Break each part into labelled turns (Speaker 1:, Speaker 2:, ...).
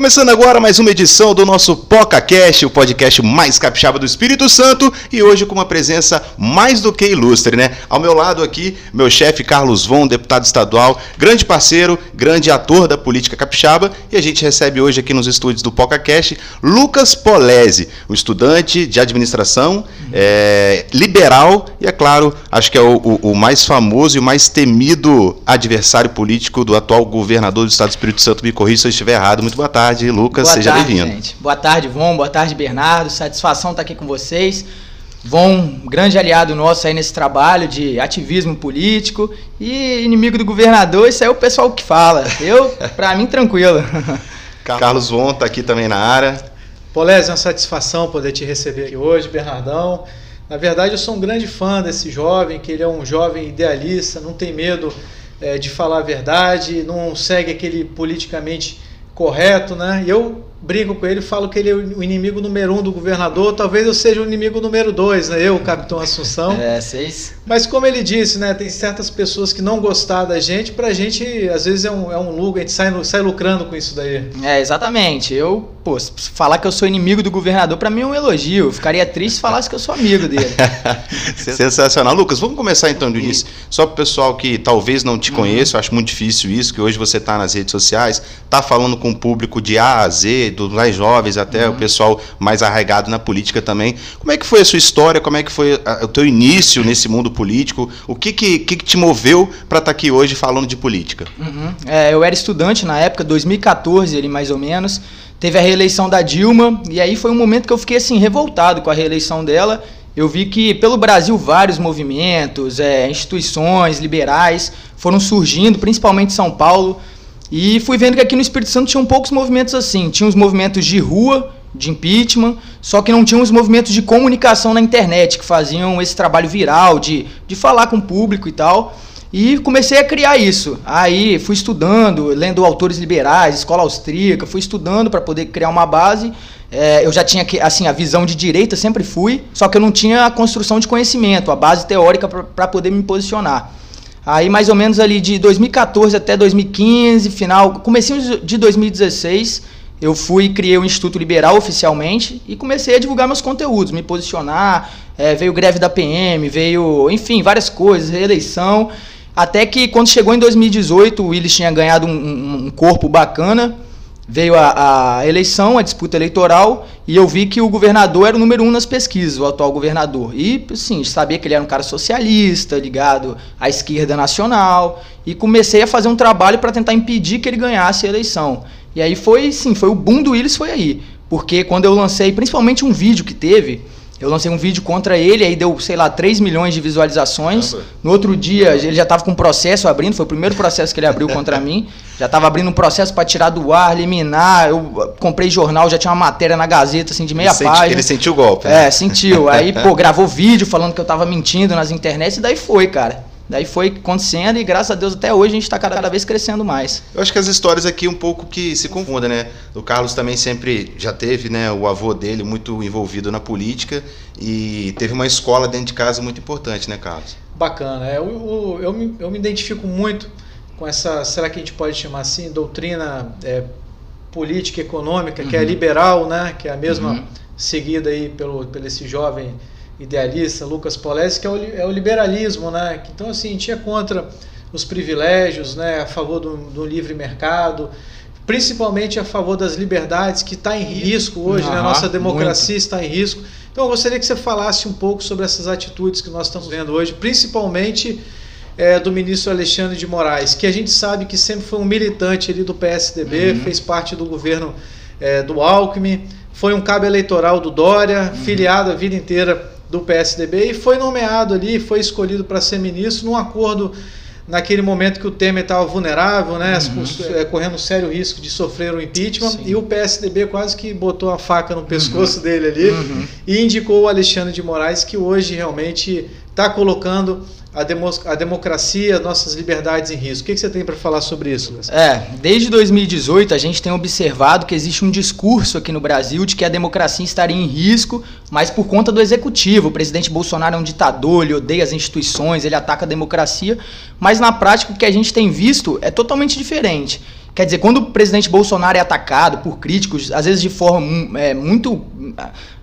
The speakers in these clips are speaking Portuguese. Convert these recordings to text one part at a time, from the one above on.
Speaker 1: Começando agora mais uma edição do nosso PocaCast, o podcast mais capixaba do Espírito Santo, e hoje com uma presença mais do que ilustre, né? Ao meu lado aqui, meu chefe Carlos Von, deputado estadual, grande parceiro, grande ator da política capixaba, e a gente recebe hoje aqui nos estúdios do PocaCast Lucas Polese, um estudante de administração, é, liberal e, é claro, acho que é o, o, o mais famoso e o mais temido adversário político do atual governador do estado do Espírito Santo. Me corrija se eu estiver errado. Muito boa tarde, Lucas.
Speaker 2: Boa
Speaker 1: seja
Speaker 2: tarde,
Speaker 1: bem-vindo.
Speaker 2: gente. Boa tarde, Von. Boa tarde, Bernardo. Satisfação estar aqui com vocês. Von, grande aliado nosso aí nesse trabalho de ativismo político e inimigo do governador, isso aí é o pessoal que fala. Eu, pra mim, tranquilo.
Speaker 1: Carlos Von está aqui também na área.
Speaker 3: Polés, é uma satisfação poder te receber aqui hoje, Bernardão. Na verdade, eu sou um grande fã desse jovem, que ele é um jovem idealista, não tem medo é, de falar a verdade, não segue aquele politicamente correto, né? E eu brinco com ele, falo que ele é o inimigo número um do governador, talvez eu seja o inimigo número dois, né? Eu, o Capitão Assunção.
Speaker 2: É, vocês.
Speaker 3: Mas como ele disse, né? Tem certas pessoas que não gostar da gente, pra gente, às vezes é um, é um lucro, a gente sai, sai lucrando com isso daí.
Speaker 2: É, exatamente. Eu, pô, falar que eu sou inimigo do governador, pra mim é um elogio. Eu ficaria triste se falasse que eu sou amigo dele.
Speaker 1: Sensacional. Lucas, vamos começar então do início. Só para o pessoal que talvez não te conheça, eu acho muito difícil isso, que hoje você está nas redes sociais, está falando com o público de A a Z, dos mais jovens até uhum. o pessoal mais arraigado na política também. Como é que foi a sua história? Como é que foi o teu início nesse mundo político? O que que, que, que te moveu para estar tá aqui hoje falando de política?
Speaker 2: Uhum. É, eu era estudante na época, 2014, ali mais ou menos. Teve a reeleição da Dilma, e aí foi um momento que eu fiquei assim, revoltado com a reeleição dela eu vi que pelo Brasil vários movimentos, é, instituições liberais foram surgindo, principalmente em São Paulo, e fui vendo que aqui no Espírito Santo tinham poucos movimentos assim. Tinha os movimentos de rua, de impeachment, só que não tinham os movimentos de comunicação na internet, que faziam esse trabalho viral, de, de falar com o público e tal. E comecei a criar isso. Aí fui estudando, lendo autores liberais, escola austríaca, fui estudando para poder criar uma base é, eu já tinha assim a visão de direita sempre fui, só que eu não tinha a construção de conhecimento, a base teórica para poder me posicionar. Aí mais ou menos ali de 2014 até 2015, final, comecinho de 2016, eu fui criei o Instituto Liberal oficialmente e comecei a divulgar meus conteúdos, me posicionar. É, veio greve da PM, veio, enfim, várias coisas, reeleição. Até que quando chegou em 2018, o Willis tinha ganhado um, um corpo bacana veio a, a, eleição, a disputa eleitoral, e eu vi que o governador era o número um nas pesquisas, o atual governador. E, sim, sabia que ele era um cara socialista, ligado à esquerda nacional, e comecei a fazer um trabalho para tentar impedir que ele ganhasse a eleição. E aí foi, sim, foi o boom do Willis foi aí. Porque quando eu lancei, principalmente um vídeo que teve, eu lancei um vídeo contra ele, aí deu, sei lá, 3 milhões de visualizações. No outro dia, ele já estava com um processo abrindo, foi o primeiro processo que ele abriu contra mim. Já estava abrindo um processo para tirar do ar, eliminar. Eu comprei jornal, já tinha uma matéria na Gazeta, assim, de meia
Speaker 1: ele
Speaker 2: página.
Speaker 1: Senti, ele sentiu o golpe. Né?
Speaker 2: É, sentiu. Aí, pô, gravou vídeo falando que eu estava mentindo nas internets, e daí foi, cara. Daí foi acontecendo e graças a Deus até hoje a gente está cada, cada, vez crescendo mais.
Speaker 1: Eu acho que as histórias aqui um pouco que se confundem, né? O Carlos também sempre já teve, né, o avô dele muito envolvido na política e teve uma escola dentro de casa muito importante, né, Carlos?
Speaker 3: Bacana. É, eu, eu, me, eu me identifico muito com essa, será que a gente pode chamar assim, doutrina é, política econômica, uhum. que é uhum. liberal, né? Que é a mesma uhum. seguida aí pelo, pelo esse jovem idealista, Lucas Polesi, que é o, é o, liberalismo, né? Então, assim, a gente é contra os privilégios, né? A favor do, do livre mercado, principalmente a favor das liberdades, que está em risco hoje, uhum, né? A nossa democracia muito. está em risco. Então, eu gostaria que você falasse um pouco sobre essas atitudes que nós estamos vendo hoje, principalmente é, do ministro Alexandre de Moraes, que a gente sabe que sempre foi um militante ali do PSDB, uhum. fez parte do governo é, do Alckmin, foi um cabo eleitoral do Dória, uhum. filiado a vida inteira do PSDB e foi nomeado ali, foi escolhido para ser ministro num acordo naquele momento que o Temer estava vulnerável, né, uhum. É, correndo sério risco de sofrer um impeachment, Sim. e o PSDB quase que botou a faca no pescoço uhum. dele ali uhum. e indicou o Alexandre de Moraes, que hoje realmente está colocando a, demo, a democracia, nossas liberdades em risco. O que, que você tem para falar sobre isso? Lucas?
Speaker 2: É, desde 2018 a gente tem observado que existe um discurso aqui no Brasil de que a democracia estaria em risco, mas por conta do executivo. O presidente Bolsonaro é um ditador, ele odeia as instituições, ele ataca a democracia, mas na prática o que a gente tem visto é totalmente diferente. Quer dizer, quando o presidente Bolsonaro é atacado por críticos, às vezes de forma é, muito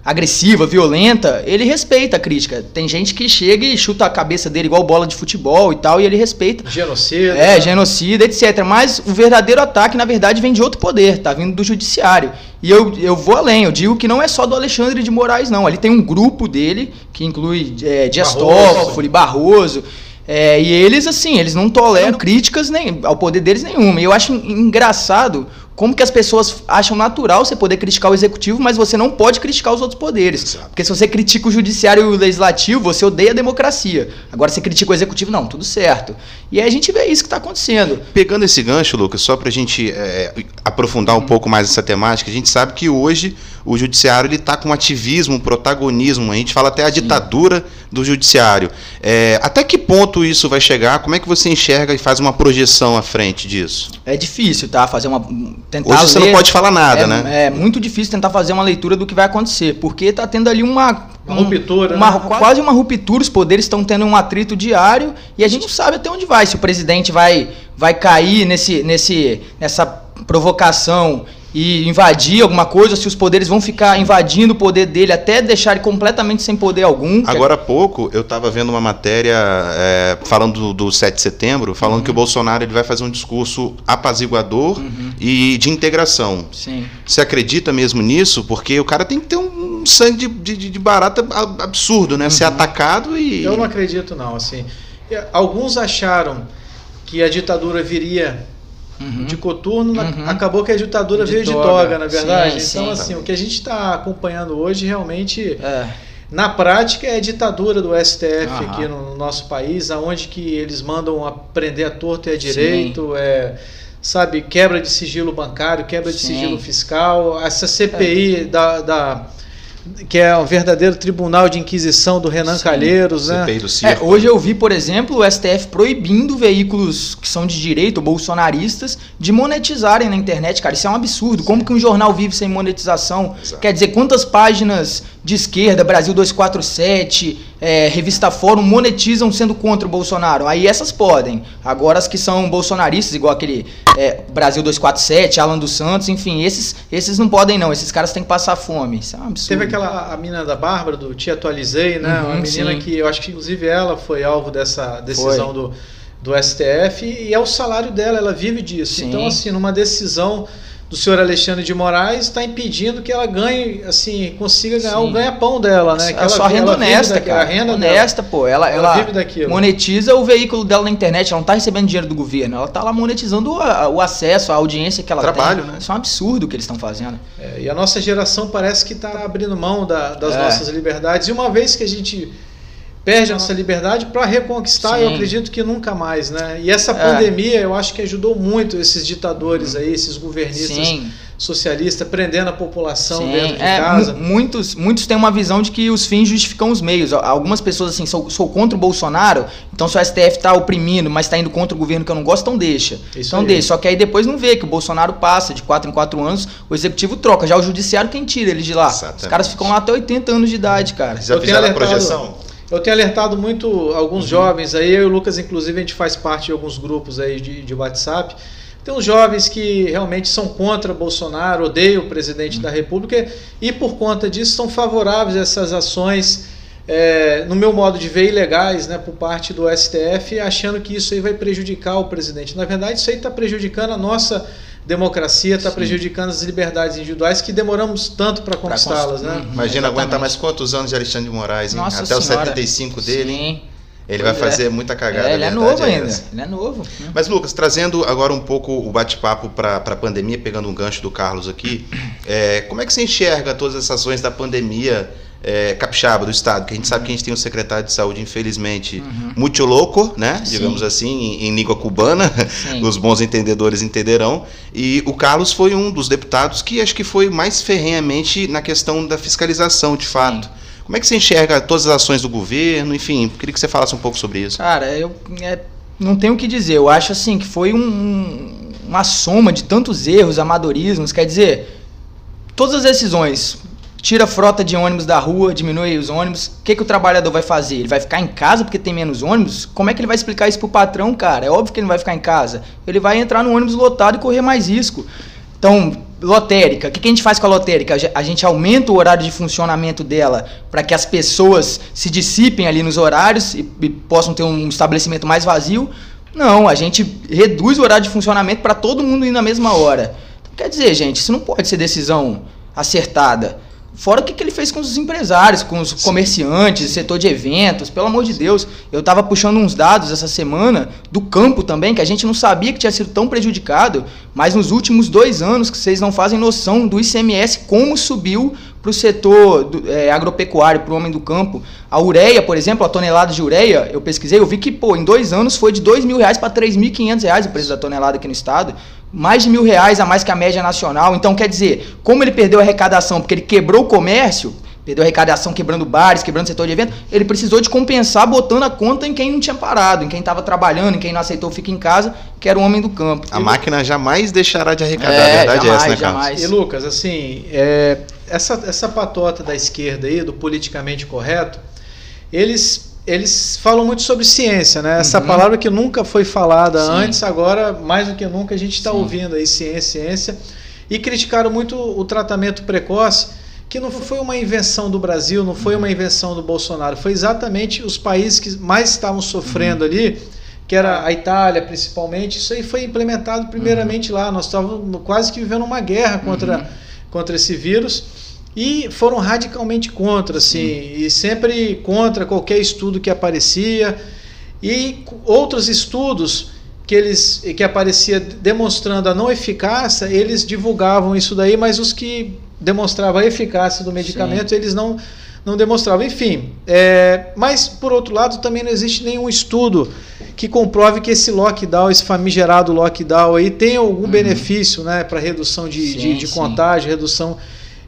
Speaker 2: agressiva, violenta, ele respeita a crítica. Tem gente que chega e chuta a cabeça dele igual bola de futebol e tal, e ele respeita.
Speaker 3: Genocida.
Speaker 2: É, né? genocida, etc. Mas o verdadeiro ataque, na verdade, vem de outro poder, tá vindo do judiciário. E eu, eu vou além, eu digo que não é só do Alexandre de Moraes, não. Ali tem um grupo dele, que inclui é, Dias Toffoli, Barroso. É, e eles, assim, eles não toleram críticas nem ao poder deles nenhuma. E eu acho engraçado como que as pessoas acham natural você poder criticar o executivo, mas você não pode criticar os outros poderes. Exato. Porque se você critica o judiciário e o legislativo, você odeia a democracia. Agora, você critica o executivo, não, tudo certo. E aí a gente vê isso que está acontecendo.
Speaker 1: Pegando esse gancho, Lucas, só para a gente é, aprofundar um hum. pouco mais essa temática, a gente sabe que hoje o judiciário está com um ativismo, um protagonismo, a gente fala até a ditadura do judiciário. É, até que ponto isso vai chegar? Como é que você enxerga e faz uma projeção à frente disso?
Speaker 2: É difícil, tá? Fazer uma
Speaker 1: tentar Hoje você ler, não pode falar nada,
Speaker 2: é,
Speaker 1: né?
Speaker 2: É muito difícil tentar fazer uma leitura do que vai acontecer, porque está tendo ali uma
Speaker 3: uma ruptura,
Speaker 2: uma, né? quase uma ruptura, os poderes estão tendo um atrito diário e a gente não sabe até onde vai, se o presidente vai vai cair nesse, nesse nessa provocação e invadir alguma coisa, se os poderes vão ficar invadindo o poder dele até deixar ele completamente sem poder algum.
Speaker 1: Agora há pouco eu estava vendo uma matéria é, falando do, do 7 de setembro, falando uhum. que o Bolsonaro ele vai fazer um discurso apaziguador uhum. e de integração.
Speaker 2: Sim.
Speaker 1: Você acredita mesmo nisso? Porque o cara tem que ter um sangue de, de, de barata absurdo, né? Uhum. Ser atacado e.
Speaker 3: Eu não acredito, não. Assim, alguns acharam que a ditadura viria uhum. de coturno, uhum. acabou que a ditadura de veio toga. de toga, na verdade. Sim, então, sim. assim, o que a gente está acompanhando hoje realmente. É. Na prática é a ditadura do STF uhum. aqui no, nosso país, aonde que eles mandam aprender a torto e a direito, sim. é, sabe, quebra de sigilo bancário, quebra de sigilo fiscal, essa CPI é. da, da que é o verdadeiro tribunal de inquisição do Renan Sim, Calheiros, né?
Speaker 2: É, hoje eu vi, por exemplo, o STF proibindo veículos que são de direito, bolsonaristas, de monetizarem na internet, cara. Isso é um absurdo. Como que um jornal vive sem monetização? Exato. Quer dizer, quantas páginas de esquerda, Brasil 247, é, Revista Fórum, monetizam sendo contra o Bolsonaro? Aí essas podem. Agora as que são bolsonaristas, igual aquele é, Brasil 247, Alan dos Santos, enfim, esses, esses não podem não. Esses caras têm que passar fome. Isso é um absurdo.
Speaker 3: Teve aquela a mina da Bárbara, do Te Atualizei, né? Uhum, Uma menina sim. que eu acho que inclusive ela foi alvo dessa decisão do, do STF e é o salário dela, ela vive disso. Sim. Então, assim, numa decisão do senhor Alexandre de Moraes está impedindo que ela ganhe, assim, consiga ganhar Sim. o ganha-pão dela, né? Que
Speaker 2: é só renda honesta, cara. A renda honesta, dela, pô. Ela, ela, ela vive daquilo. monetiza o veículo dela na internet, ela não está recebendo dinheiro do governo, ela está lá monetizando o, o, acesso, a audiência que ela
Speaker 1: Trabalho,
Speaker 2: tem.
Speaker 1: né?
Speaker 2: Isso é um absurdo o que eles estão fazendo.
Speaker 3: É, e a nossa geração parece que está abrindo mão da, das é. nossas liberdades. E uma vez que a gente perde a nossa liberdade para reconquistar, Sim. eu acredito que nunca mais, né? E essa é. pandemia, eu acho que ajudou muito esses ditadores aí, esses governistas Sim. socialistas, prendendo a população Sim. dentro de é, casa.
Speaker 2: Muitos, muitos têm uma visão de que os fins justificam os meios. Algumas pessoas assim, sou, sou contra o Bolsonaro, então se o STF está oprimindo, mas está indo contra o governo que eu não gosto, então deixa. Isso então aí. deixa. Só que aí depois não vê que o Bolsonaro passa de 4 em 4 anos, o executivo troca. Já o judiciário quem tira eles de lá. Exatamente. Os caras ficam lá até 80 anos de idade, cara.
Speaker 1: Já fizeram a projeção?
Speaker 3: Eu tenho alertado muito alguns uhum. jovens aí, eu e o Lucas, inclusive, a gente faz parte de alguns grupos aí de, de WhatsApp. Tem uns jovens que realmente são contra Bolsonaro, odeiam o presidente uhum. da República e, por conta disso, são favoráveis a essas ações, é, no meu modo de ver, ilegais né, por parte do STF, achando que isso aí vai prejudicar o presidente. Na verdade, isso aí está prejudicando a nossa democracia está prejudicando as liberdades individuais que demoramos tanto para conquistá-las. Né?
Speaker 1: Uhum, Imagina aguentar mais quantos anos de Alexandre de Moraes, hein? Até os 75 dele. Sim. Ele pois vai fazer é. muita cagada.
Speaker 2: É, ele é novo é ainda. Ele é novo.
Speaker 1: Né? Mas, Lucas, trazendo agora um pouco o bate-papo para a pandemia, pegando um gancho do Carlos aqui, é, como é que você enxerga todas essas ações da pandemia? É, capixaba do estado, que a gente sabe que a gente tem um secretário de saúde, infelizmente, uhum. muito louco, né? Sim. Digamos assim, em, em língua cubana, os bons entendedores entenderão. E o Carlos foi um dos deputados que acho que foi mais ferrenhamente na questão da fiscalização, de fato. Sim. Como é que você enxerga todas as ações do governo? Enfim, queria que você falasse um pouco sobre isso.
Speaker 2: Cara, eu é, não tenho o que dizer. Eu acho assim que foi um, uma soma de tantos erros, amadorismos. Quer dizer, todas as decisões tira a frota de ônibus da rua, diminui os ônibus. O que, que o trabalhador vai fazer? Ele vai ficar em casa porque tem menos ônibus? Como é que ele vai explicar isso pro patrão, cara? É óbvio que ele não vai ficar em casa. Ele vai entrar no ônibus lotado e correr mais risco. Então, lotérica, o que, que a gente faz com a lotérica? A gente aumenta o horário de funcionamento dela para que as pessoas se dissipem ali nos horários e, e possam ter um estabelecimento mais vazio. Não, a gente reduz o horário de funcionamento para todo mundo ir na mesma hora. Então, quer dizer, gente, isso não pode ser decisão acertada. Fora o que, que ele fez com os empresários, com os comerciantes, setor de eventos, pelo amor de Deus. Eu estava puxando uns dados essa semana do campo também, que a gente não sabia que tinha sido tão prejudicado, mas nos últimos dois anos que vocês não fazem noção do ICMS, como subiu para o setor do, é, agropecuário, para o homem do campo. A ureia, por exemplo, a tonelada de ureia, eu pesquisei, eu vi que pô, em dois anos foi de dois mil reais para três mil quinhentos reais o preço da tonelada aqui no estado mais de mil reais a mais que a média nacional. Então, quer dizer, como ele perdeu a arrecadação porque ele quebrou o comércio, perdeu a arrecadação quebrando bares, quebrando o setor de evento, ele precisou de compensar botando a conta em quem não tinha parado, em quem estava trabalhando, em quem não aceitou ficar em casa, que era o homem do campo.
Speaker 1: A e máquina jamais deixará de arrecadar, é, a verdade jamais, é essa, né, Carlos? Jamais.
Speaker 3: E Lucas, assim, é, essa, essa patota da esquerda aí, do politicamente correto, eles eles falam muito sobre ciência, né? Essa uhum. palavra que nunca foi falada Sim. antes, agora mais do que nunca a gente está ouvindo aí ciência, ciência. E criticaram muito o tratamento precoce, que não foi uma invenção do Brasil, não foi uma invenção do Bolsonaro, foi exatamente os países que mais estavam sofrendo uhum. ali, que era a Itália principalmente. Isso aí foi implementado primeiramente uhum. lá. Nós estávamos quase que vivendo uma guerra contra, uhum. contra esse vírus e foram radicalmente contra, assim, Sim. e sempre contra qualquer estudo que aparecia e outros estudos que eles que aparecia demonstrando a não eficácia, eles divulgavam isso daí, mas os que demonstravam a eficácia do medicamento, Sim. eles não não demonstravam. Enfim, é, mas por outro lado também não existe nenhum estudo que comprove que esse lockdown, esse famigerado lockdown aí tem algum uhum. benefício, né, para redução de, sim, de, de contágio, redução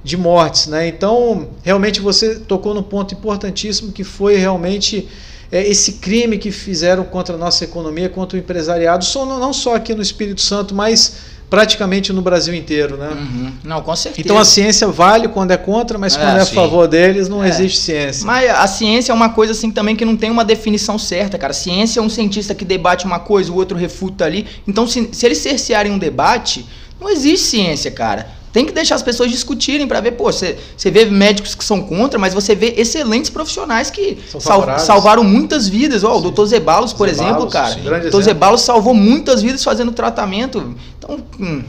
Speaker 3: de mortes. Né? Então, realmente você tocou no ponto importantíssimo que foi realmente é, esse crime que fizeram contra a nossa economia, contra o empresariado, só, não só aqui no Espírito Santo, mas praticamente no Brasil inteiro, né?
Speaker 2: Uhum. Não, com certeza.
Speaker 3: Então a ciência vale quando é contra, mas é, quando é a favor deles não é. existe ciência.
Speaker 2: Mas a ciência é uma coisa assim também que não tem uma definição certa, cara. Ciência é um cientista que debate uma coisa, o outro refuta ali. Então se, se eles cercearem um debate, não existe ciência, cara. Tem que deixar as pessoas discutirem para ver, pô, você, vê médicos que são contra, mas você vê excelentes profissionais que sal, salvaram muitas vidas. Ó, o doutor Zebalos, por Zebalos, exemplo, cara. O doutor Zebalos salvou muitas vidas fazendo tratamento. Então, hum,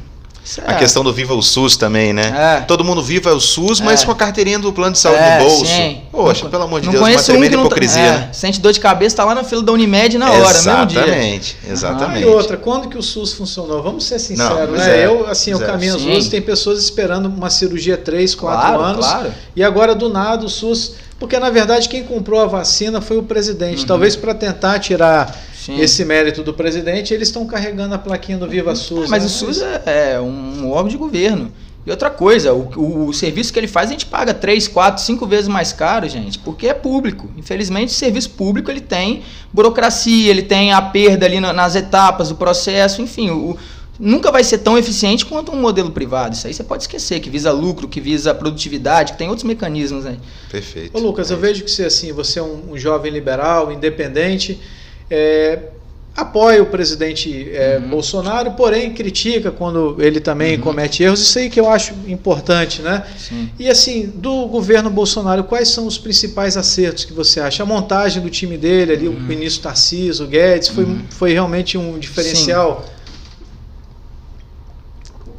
Speaker 1: a questão do Viva o SUS também, né? É. Todo mundo viva o SUS, mas é. com a carteirinha do plano de saúde é, no bolso. Sim. Poxa, não, pelo amor de Deus, uma tremenda um hipocrisia. Tá,
Speaker 2: né? Sente dor de cabeça, tá lá na fila da Unimed na hora,
Speaker 1: exatamente,
Speaker 2: mesmo
Speaker 1: dia. Exatamente,
Speaker 3: ah, e outra, quando que o SUS funcionou? Vamos ser sinceros, né? É, eu, assim, eu caminho às ruas, tem pessoas esperando uma cirurgia 3, 4 claro, anos. Claro. E agora, do nada, o SUS porque na verdade quem comprou a vacina foi o presidente. Uhum. Talvez para tentar tirar Sim. esse mérito do presidente, eles estão carregando a plaquinha do Viva SUS.
Speaker 2: É, mas né? o SUS é, é, um órgão de governo. E outra coisa, o, o, o, serviço que ele faz a gente paga 3, 4, 5 vezes mais caro, gente, porque é público. Infelizmente, o serviço público ele tem burocracia, ele tem a perda ali nas etapas do processo, enfim, o, nunca vai ser tão eficiente quanto um modelo privado. Isso aí você pode esquecer, que visa lucro, que visa produtividade, que tem outros mecanismos aí.
Speaker 1: Perfeito.
Speaker 3: Ô Lucas,
Speaker 1: é
Speaker 3: eu vejo que você, assim, você é um, um jovem liberal, independente, é, apoia o presidente é, uhum. Bolsonaro, porém critica quando ele também uhum. comete erros. Isso aí que eu acho importante, né? Sim. E assim, do governo Bolsonaro, quais são os principais acertos que você acha? A montagem do time dele ali, uhum. o ministro Tarcísio, o Guedes, foi, uhum. foi realmente um diferencial? Sim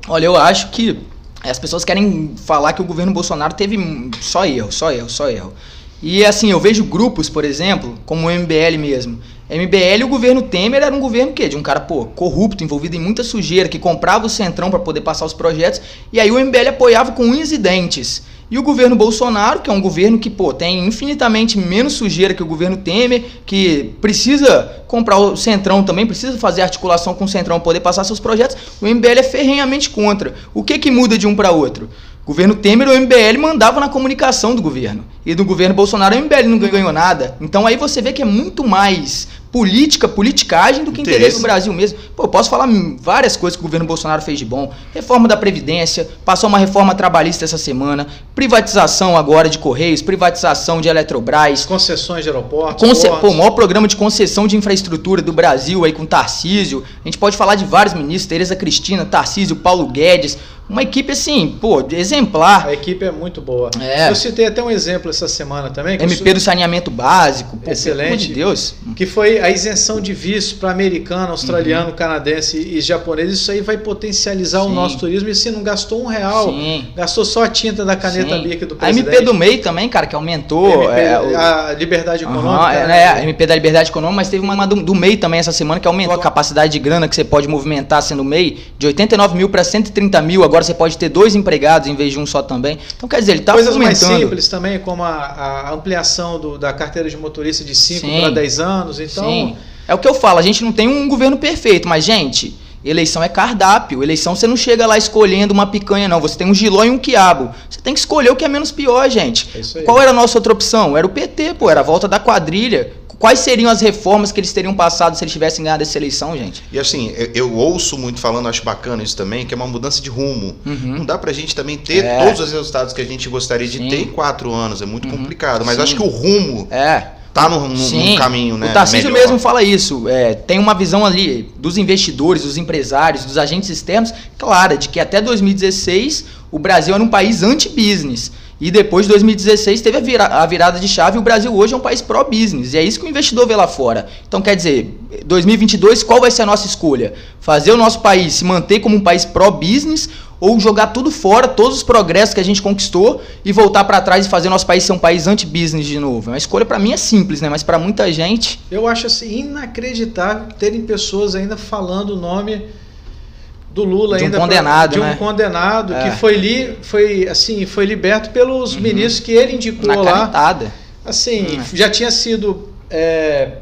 Speaker 2: Olha, eu acho que as pessoas querem falar que o governo Bolsonaro teve só erro, só erro, só erro. E assim, eu vejo grupos, por exemplo, como o MBL mesmo. MBL, o governo Temer era um governo que de um cara, pô, corrupto, envolvido em muita sujeira, que comprava o Centrão para poder passar os projetos, e aí o MBL apoiava com unhas e dentes. E o governo Bolsonaro, que é um governo que pô, tem infinitamente menos sujeira que o governo Temer, que precisa comprar o Centrão também, precisa fazer articulação com o Centrão para poder passar seus projetos, o MBL é ferrenhamente contra. O que, que muda de um para outro? Governo Temer, o MBL mandava na comunicação do governo. E do governo Bolsonaro, o MBL não ganhou nada. Então aí você vê que é muito mais política, politicagem do que interesse, interesse do Brasil mesmo. Pô, eu posso falar várias coisas que o governo Bolsonaro fez de bom. Reforma da Previdência, passou uma reforma trabalhista essa semana, privatização agora de Correios, privatização de Eletrobras.
Speaker 3: Concessões de aeroportos.
Speaker 2: Conce pô, o maior programa de concessão de infraestrutura do Brasil aí com Tarcísio. A gente pode falar de vários ministros, Tereza Cristina, Tarcísio, Paulo Guedes. Uma equipe assim, pô, exemplar.
Speaker 3: A equipe é muito boa.
Speaker 2: É.
Speaker 3: Eu citei até um exemplo essa semana também.
Speaker 2: MP sou... do saneamento básico. Pô,
Speaker 3: Excelente. Pelo
Speaker 2: amor de Deus.
Speaker 3: Que foi a isenção de visto para americano, australiano, uhum. canadense e japonês. Isso aí vai potencializar Sim. o nosso turismo. E se não gastou um real, Sim. gastou só a tinta da caneta Sim. BIC do presidente.
Speaker 2: A MP do MEI também, cara, que aumentou.
Speaker 3: MP, é, o... A liberdade econômica. Uhum,
Speaker 2: é, né? a MP da liberdade econômica, mas teve uma do, do MEI também essa semana que aumentou a capacidade de grana que você pode movimentar sendo MEI de 89 mil para 130 mil. Agora você pode ter dois empregados em vez de um só também. Então, quer dizer, ele está
Speaker 3: Coisas mais simples também, como a, a ampliação do, da carteira de motorista de 5 para 10 anos. Então, Sim.
Speaker 2: É o que eu falo, a gente não tem um governo perfeito, mas, gente, eleição é cardápio. Eleição você não chega lá escolhendo uma picanha, não. Você tem um giló e um quiabo. Você tem que escolher o que é menos pior, gente. É Qual era a nossa outra opção? Era o PT, pô, era a volta da quadrilha. Quais seriam as reformas que eles teriam passado se eles tivessem ganhado essa eleição, gente?
Speaker 1: E assim, eu, eu ouço muito falando, acho bacana isso também, que é uma mudança de rumo. Uhum. Não dá pra gente também ter é. todos os resultados que a gente gostaria de Sim. ter em quatro anos, é muito uhum. complicado. Mas Sim. acho que o rumo
Speaker 2: é
Speaker 1: tá no, no, no, caminho, né?
Speaker 2: O Tarcísio melhor. mesmo fala isso. É, tem uma visão ali dos investidores, dos empresários, dos agentes externos, clara, de que até 2016 o Brasil era um país anti-business. E depois de 2016 teve a, vira, a virada de chave o Brasil hoje é um país pró-business. E é isso que o investidor vê lá fora. Então, quer dizer, 2022, qual vai ser a nossa escolha? Fazer o nosso país se manter como um país pró-business ou jogar tudo fora, todos os progressos que a gente conquistou e voltar para trás e fazer nosso país ser um país anti-business de novo? A escolha para mim é simples, né? Mas para muita gente.
Speaker 3: Eu acho assim inacreditável terem pessoas ainda falando o nome do Lula
Speaker 2: de
Speaker 3: um ainda
Speaker 2: condenado,
Speaker 3: pra, de um
Speaker 2: né?
Speaker 3: condenado é. que foi li, foi assim foi liberto pelos uhum. ministros que ele indicou Na lá
Speaker 2: canetada.
Speaker 3: assim hum. já tinha sido é,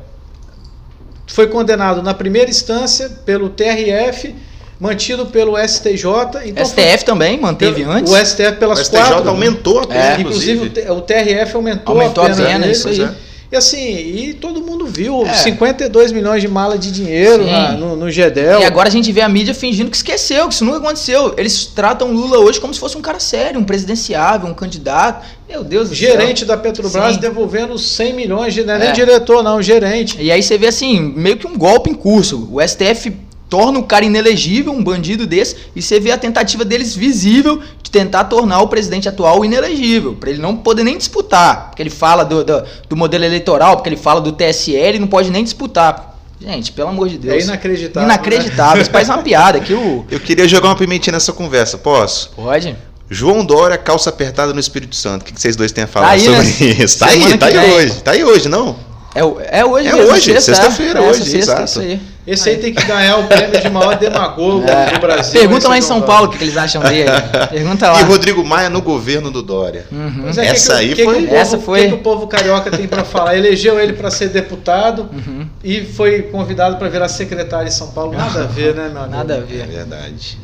Speaker 3: foi condenado na primeira instância pelo TRF mantido pelo STJ
Speaker 2: então STF foi, também manteve
Speaker 3: pelo,
Speaker 2: antes
Speaker 3: o STF pelas
Speaker 1: o STJ
Speaker 3: quatro
Speaker 1: aumentou a
Speaker 3: pena, é. inclusive o TRF aumentou,
Speaker 2: aumentou a pena,
Speaker 3: a pena
Speaker 2: isso aí
Speaker 3: e assim, e todo mundo viu, é. 52 milhões de mala de dinheiro na, no, no Gedel.
Speaker 2: E agora a gente vê a mídia fingindo que esqueceu, que isso nunca aconteceu. Eles tratam Lula hoje como se fosse um cara sério, um presidenciável, um candidato. Meu Deus do
Speaker 3: Gerente céu. da Petrobras Sim. devolvendo 100 milhões, de, não é nem é. diretor não, gerente.
Speaker 2: E aí você vê assim, meio que um golpe em curso. O STF torna o cara inelegível, um bandido desse, e você vê a tentativa deles visível de tentar tornar o presidente atual inelegível, para ele não poder nem disputar, porque ele fala do, do, do, modelo eleitoral, porque ele fala do TSE, ele não pode nem disputar. Gente, pelo amor de Deus.
Speaker 3: É inacreditável.
Speaker 2: Inacreditável. Né? Isso faz uma piada que o.
Speaker 1: Eu queria jogar uma pimentinha nessa conversa, posso?
Speaker 2: Pode.
Speaker 1: João Dória, calça apertada no Espírito Santo. O que vocês dois têm a falar
Speaker 2: tá aí,
Speaker 1: sobre
Speaker 2: né?
Speaker 1: isso? Tá aí, tá aí hoje. Tá aí hoje, não?
Speaker 2: É, é hoje,
Speaker 1: é hoje, sexta-feira, é, hoje, sexta, exato. Isso
Speaker 3: aí. Esse aí tem que ganhar o prêmio de maior demagogo é. do Brasil.
Speaker 2: Pergunta lá em São Paulo o que eles acham dele. Pergunta lá.
Speaker 1: E Rodrigo Maia no governo do Dória.
Speaker 2: Uhum.
Speaker 3: É,
Speaker 1: essa
Speaker 3: que,
Speaker 1: aí
Speaker 3: que,
Speaker 1: foi.
Speaker 3: Que
Speaker 2: essa foi.
Speaker 3: O que, o povo carioca tem para falar? Elegeu ele para ser deputado uhum. e foi convidado para virar secretário em São Paulo. Nada a ver, né, meu amigo?
Speaker 2: Nada a ver.
Speaker 1: É verdade.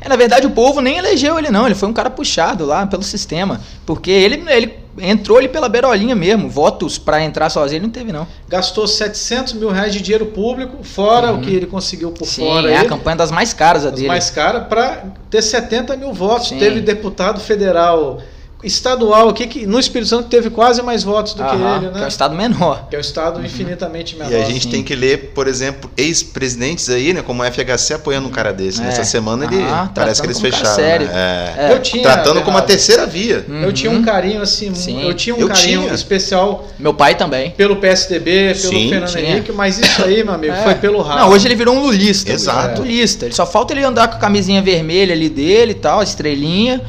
Speaker 2: É, na verdade, o povo nem elegeu ele, não. Ele foi um cara puxado lá pelo sistema. Porque ele, ele entrou ali pela beirolinha mesmo. Votos para entrar sozinho ele não teve, não.
Speaker 3: Gastou 700 mil reais de dinheiro público, fora uhum. o que ele conseguiu por
Speaker 2: Sim,
Speaker 3: fora.
Speaker 2: É
Speaker 3: aí,
Speaker 2: a campanha das mais caras a
Speaker 3: das
Speaker 2: dele.
Speaker 3: mais cara para ter 70 mil votos. Sim. Teve deputado federal estadual aqui que no Espírito Santo teve quase mais votos do Aham, que ele, né?
Speaker 2: Que é o estado menor.
Speaker 3: Que é o estado uhum. infinitamente menor.
Speaker 1: E a gente sim. tem que ler, por exemplo, ex-presidentes aí, né, como o FHC apoiando um cara desse. É. Nessa semana ele ah, parece que eles fecharam.
Speaker 2: Sério.
Speaker 1: Né? É. Eu tinha, tratando como a terceira via.
Speaker 3: Uhum. Eu tinha um carinho assim, sim. eu tinha um eu carinho tinha. especial.
Speaker 2: Meu pai também.
Speaker 3: Pelo PSDB, pelo sim, Fernando tinha. Henrique, mas isso aí, meu amigo, é. foi pelo ralo.
Speaker 2: Não, hoje ele virou um lulista.
Speaker 1: Exato.
Speaker 2: Lulista. Ele só falta ele andar com a camisinha vermelha ali dele e tal, a estrelinha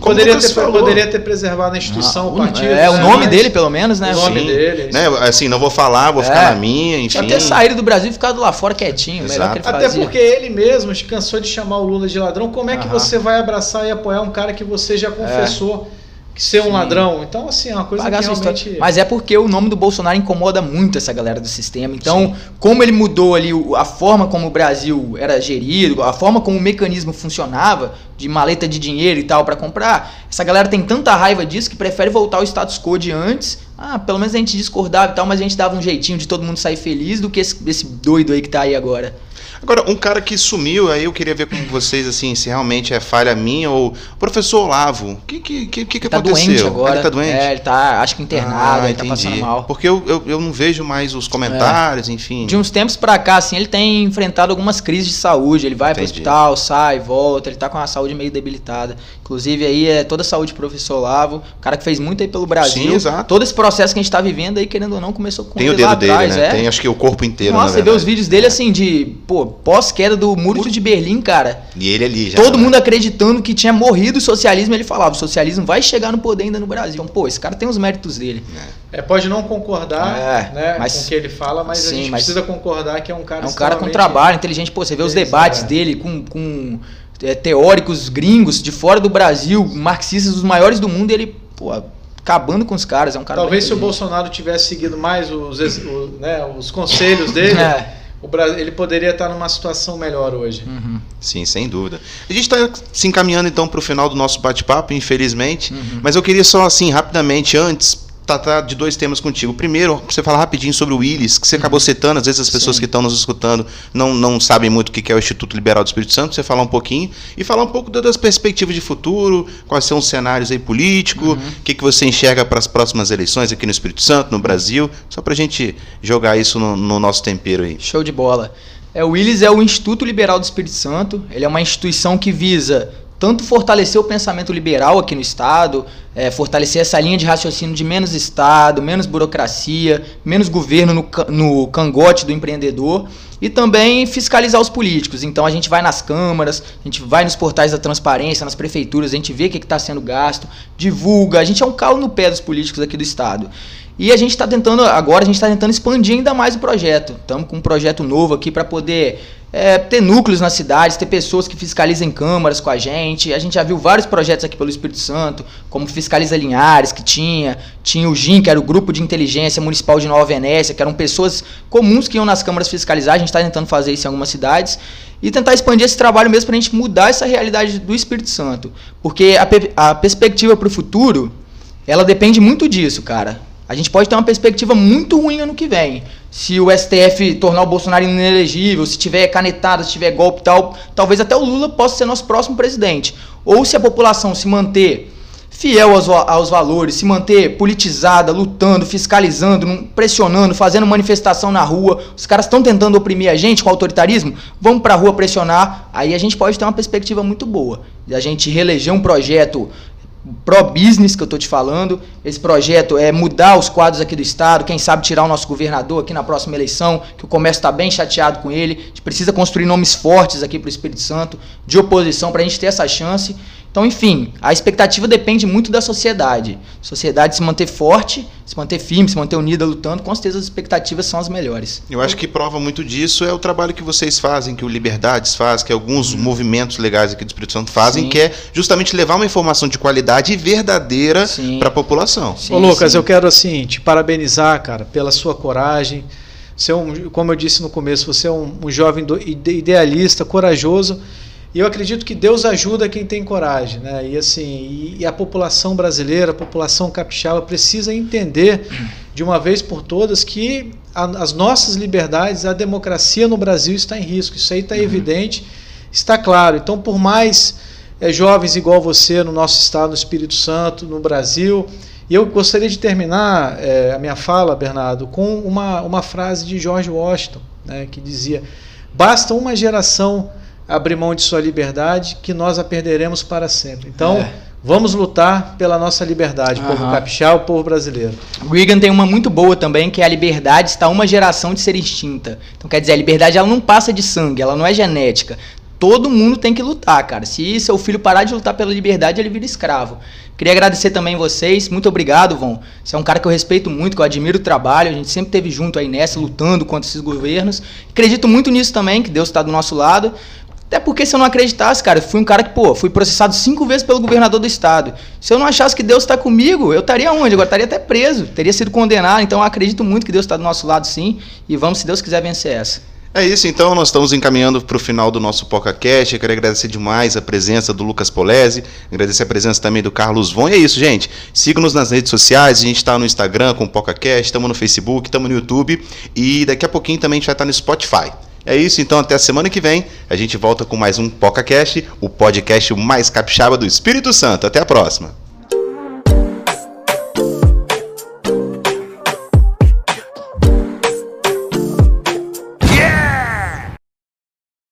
Speaker 3: poderia ter, poderia ter preservado a instituição, ah, o partido.
Speaker 2: É, o nome dele, pelo menos, né?
Speaker 3: O nome Sim. dele.
Speaker 1: Né? Assim, não vou falar, vou ficar é. na minha, enfim.
Speaker 2: Até sair do Brasil e ficado lá fora quietinho. Melhor que ele
Speaker 3: Até fazia. porque ele mesmo cansou de chamar o Lula de ladrão. Como é que você vai abraçar e apoiar um cara que você já confessou? É que ser um ladrão. Então, assim, é uma coisa
Speaker 2: Pagar
Speaker 3: que realmente...
Speaker 2: Mas é porque o nome do Bolsonaro incomoda muito essa galera do sistema. Então, como ele mudou ali a forma como o Brasil era gerido, a forma como o mecanismo funcionava, de maleta de dinheiro e tal pra comprar, essa galera tem tanta raiva disso que prefere voltar ao status quo de antes. Ah, pelo menos a gente discordava e tal, mas a gente dava um jeitinho de todo mundo sair feliz do que esse, esse doido aí que tá aí agora.
Speaker 1: Agora, um cara que sumiu, aí eu queria ver com vocês, assim, se realmente é falha minha ou... Professor Olavo, o que que, que, que, que
Speaker 2: tá
Speaker 1: aconteceu?
Speaker 2: doente agora.
Speaker 1: Ele tá doente?
Speaker 2: É, ele tá, acho que internado,
Speaker 1: Ah,
Speaker 2: ele tá passando
Speaker 1: entendi.
Speaker 2: mal.
Speaker 1: Porque eu, eu, eu não vejo mais os comentários, enfim.
Speaker 2: De uns tempos pra cá, assim, ele tem enfrentado algumas crises de saúde. Ele vai pro
Speaker 1: Entendi.
Speaker 2: hospital, sai, volta. Ele tá com a saúde meio debilitada. Inclusive, aí é toda a saúde do professor Olavo. O cara que fez muito aí pelo Brasil.
Speaker 1: Sim, exato.
Speaker 2: Todo esse processo que a gente tá vivendo aí, querendo ou não, começou com
Speaker 1: Tem o
Speaker 2: ele
Speaker 1: dedo
Speaker 2: lá
Speaker 1: dele,
Speaker 2: atrás,
Speaker 1: né?
Speaker 2: é.
Speaker 1: Tem, acho que o corpo inteiro,
Speaker 2: Nossa, você vê os vídeos dele assim de, pô, pós-queda do muro de Berlim, cara.
Speaker 1: E ele ali já.
Speaker 2: Todo mundo acreditando que tinha morrido o socialismo, ele falava, o socialismo vai chegar no poder ainda no Brasil. Então, pô, esse cara tem os méritos dele.
Speaker 3: É, pode não concordar
Speaker 2: É,
Speaker 3: né,
Speaker 2: mas-
Speaker 3: com o que ele fala, mas a
Speaker 2: Sim,
Speaker 3: gente
Speaker 2: mas-
Speaker 3: precisa concordar que é um cara
Speaker 2: É um cara com trabalho, inteligente. Pô, você vê os debates
Speaker 3: é.
Speaker 2: dele com, com é, teóricos gringos de fora do Brasil, marxistas dos maiores do mundo, e ele, pô, acabando com os caras. É um cara
Speaker 3: Talvez se o. Bolsonaro tivesse seguido mais os, ex- o- né, os conselhos dele,
Speaker 2: É.
Speaker 3: o Bra- ele poderia estar numa situação melhor hoje.
Speaker 2: Uhum,
Speaker 1: Sim, sem dúvida. A gente está se encaminhando então para o final do nosso bate-papo, infelizmente.
Speaker 2: uhum.
Speaker 1: Mas eu queria só assim, rapidamente, antes, tratar de dois temas contigo. Primeiro, você falar rapidinho sobre o Willis, que você acabou citando, às vezes as pessoas
Speaker 2: Sim.
Speaker 1: que estão nos escutando não, não sabem muito o que é o Instituto Liberal do Espírito Santo, você falar um pouquinho e falar um pouco da- das perspectivas de futuro, quais são os cenários aí políticos, o que, que você enxerga para as próximas eleições aqui no Espírito Santo, no Brasil, só para a gente jogar isso no, no nosso tempero aí.
Speaker 2: Show de bola. É, o Willis é o Instituto Liberal do Espírito Santo. Ele é uma instituição que visa tanto fortalecer o pensamento liberal aqui no Estado, é, fortalecer essa linha de raciocínio de menos Estado, menos burocracia, menos governo no, no cangote do empreendedor e também fiscalizar os políticos. Então a gente vai nas câmaras, a gente vai nos portais da transparência, nas prefeituras, a gente vê o que está sendo gasto, divulga, a gente é um calo no pé dos políticos aqui do Estado. E a gente está tentando, agora a gente está tentando expandir ainda mais o projeto. Estamos com um projeto novo aqui para poder é, ter núcleos nas cidades, ter pessoas que fiscalizem câmaras com a gente. A gente já viu vários projetos aqui pelo Espírito Santo, como Fiscaliza Linhares, que tinha, tinha o GIM, que era o Grupo de Inteligência Municipal de Nova Venécia, que eram pessoas comuns que iam nas câmaras fiscalizar. A gente está tentando fazer isso em algumas cidades. E tentar expandir esse trabalho mesmo para a gente mudar essa realidade do Espírito Santo. Porque a, pe- a perspectiva para o futuro, ela depende muito disso, cara. A gente pode ter uma perspectiva muito ruim ano que vem. Se o STF tornar o Bolsonaro inelegível, se tiver canetada, se tiver golpe e tal, talvez até o Lula possa ser nosso próximo presidente. Ou se a população se manter fiel aos, aos valores, se manter politizada, lutando, fiscalizando, pressionando, fazendo manifestação na rua. Os caras estão tentando oprimir a gente com autoritarismo, vamos pra rua pressionar. Aí a gente pode ter uma perspectiva muito boa. De a gente reeleger um projeto pró-business que eu tô te falando. Esse projeto é mudar os quadros aqui do estado, quem sabe tirar o nosso governador aqui na próxima eleição, que o comércio está bem chateado com ele. A gente precisa construir nomes fortes aqui para o Espírito Santo, de oposição, para a gente ter essa chance. Então, enfim, a expectativa depende muito da sociedade. A sociedade se manter forte, se manter firme, se manter unida, lutando, com certeza as expectativas são as melhores.
Speaker 1: Eu acho que prova muito disso é o trabalho que vocês fazem, que o Liberdades faz, que alguns movimentos legais aqui do Espírito Santo fazem,
Speaker 2: Sim.
Speaker 1: que é justamente levar uma informação de qualidade e verdadeira para a população.
Speaker 2: Sim,
Speaker 3: Ô Lucas,
Speaker 2: sim.
Speaker 3: eu quero assim te parabenizar, cara, pela sua coragem. Você é um, como eu disse no começo, você é um, um jovem idealista, corajoso. E eu acredito que Deus ajuda quem tem coragem, né? E assim, e, a população brasileira, a população capixaba precisa entender de uma vez por todas que a- as nossas liberdades, a democracia no Brasil está em risco. Isso aí está evidente, está claro. Então, por mais eh, jovens igual você no nosso estado, no Espírito Santo, no Brasil, e eu gostaria de terminar eh, a minha fala, Bernardo, com uma, uma frase de George Washington, né, que dizia: Basta uma geração abrir mão de sua liberdade que nós a perderemos para sempre. Então,
Speaker 2: É.
Speaker 3: vamos lutar pela nossa liberdade, povo
Speaker 2: Aham.
Speaker 3: capixaba, povo brasileiro.
Speaker 2: Reagan tem uma muito boa também, que é a liberdade está uma geração de ser extinta. Então quer dizer, a liberdade ela não passa de sangue, ela não é genética. Todo mundo tem que lutar, cara. Se seu filho parar de lutar pela liberdade, ele vira escravo. Queria agradecer também vocês. Muito obrigado, Von. Você é um cara que eu respeito muito, que eu admiro o trabalho. A gente sempre esteve junto aí nessa, lutando contra esses governos. Acredito muito nisso também, que Deus está do nosso lado. Até porque se eu não acreditasse, cara, fui um cara que, pô, fui processado cinco vezes pelo governador do estado. Se eu não achasse que Deus está comigo, eu estaria onde? Agora estaria até preso, teria sido condenado. Então eu acredito muito que Deus está do nosso lado, sim. E vamos, se Deus quiser, vencer essa.
Speaker 1: É isso, então nós estamos encaminhando para o final do nosso PocaCast. Eu quero agradecer demais a presença do Lucas Polese, agradecer a presença também do Carlos Von. E é isso, gente. Siga-nos nas redes sociais, a gente está no Instagram com o PocaCast, estamos no Facebook, estamos no YouTube e daqui a pouquinho também a gente vai estar no Spotify. É isso, então até a semana que vem a gente volta com mais um PocaCast, o podcast mais capixaba do Espírito Santo. Até a próxima.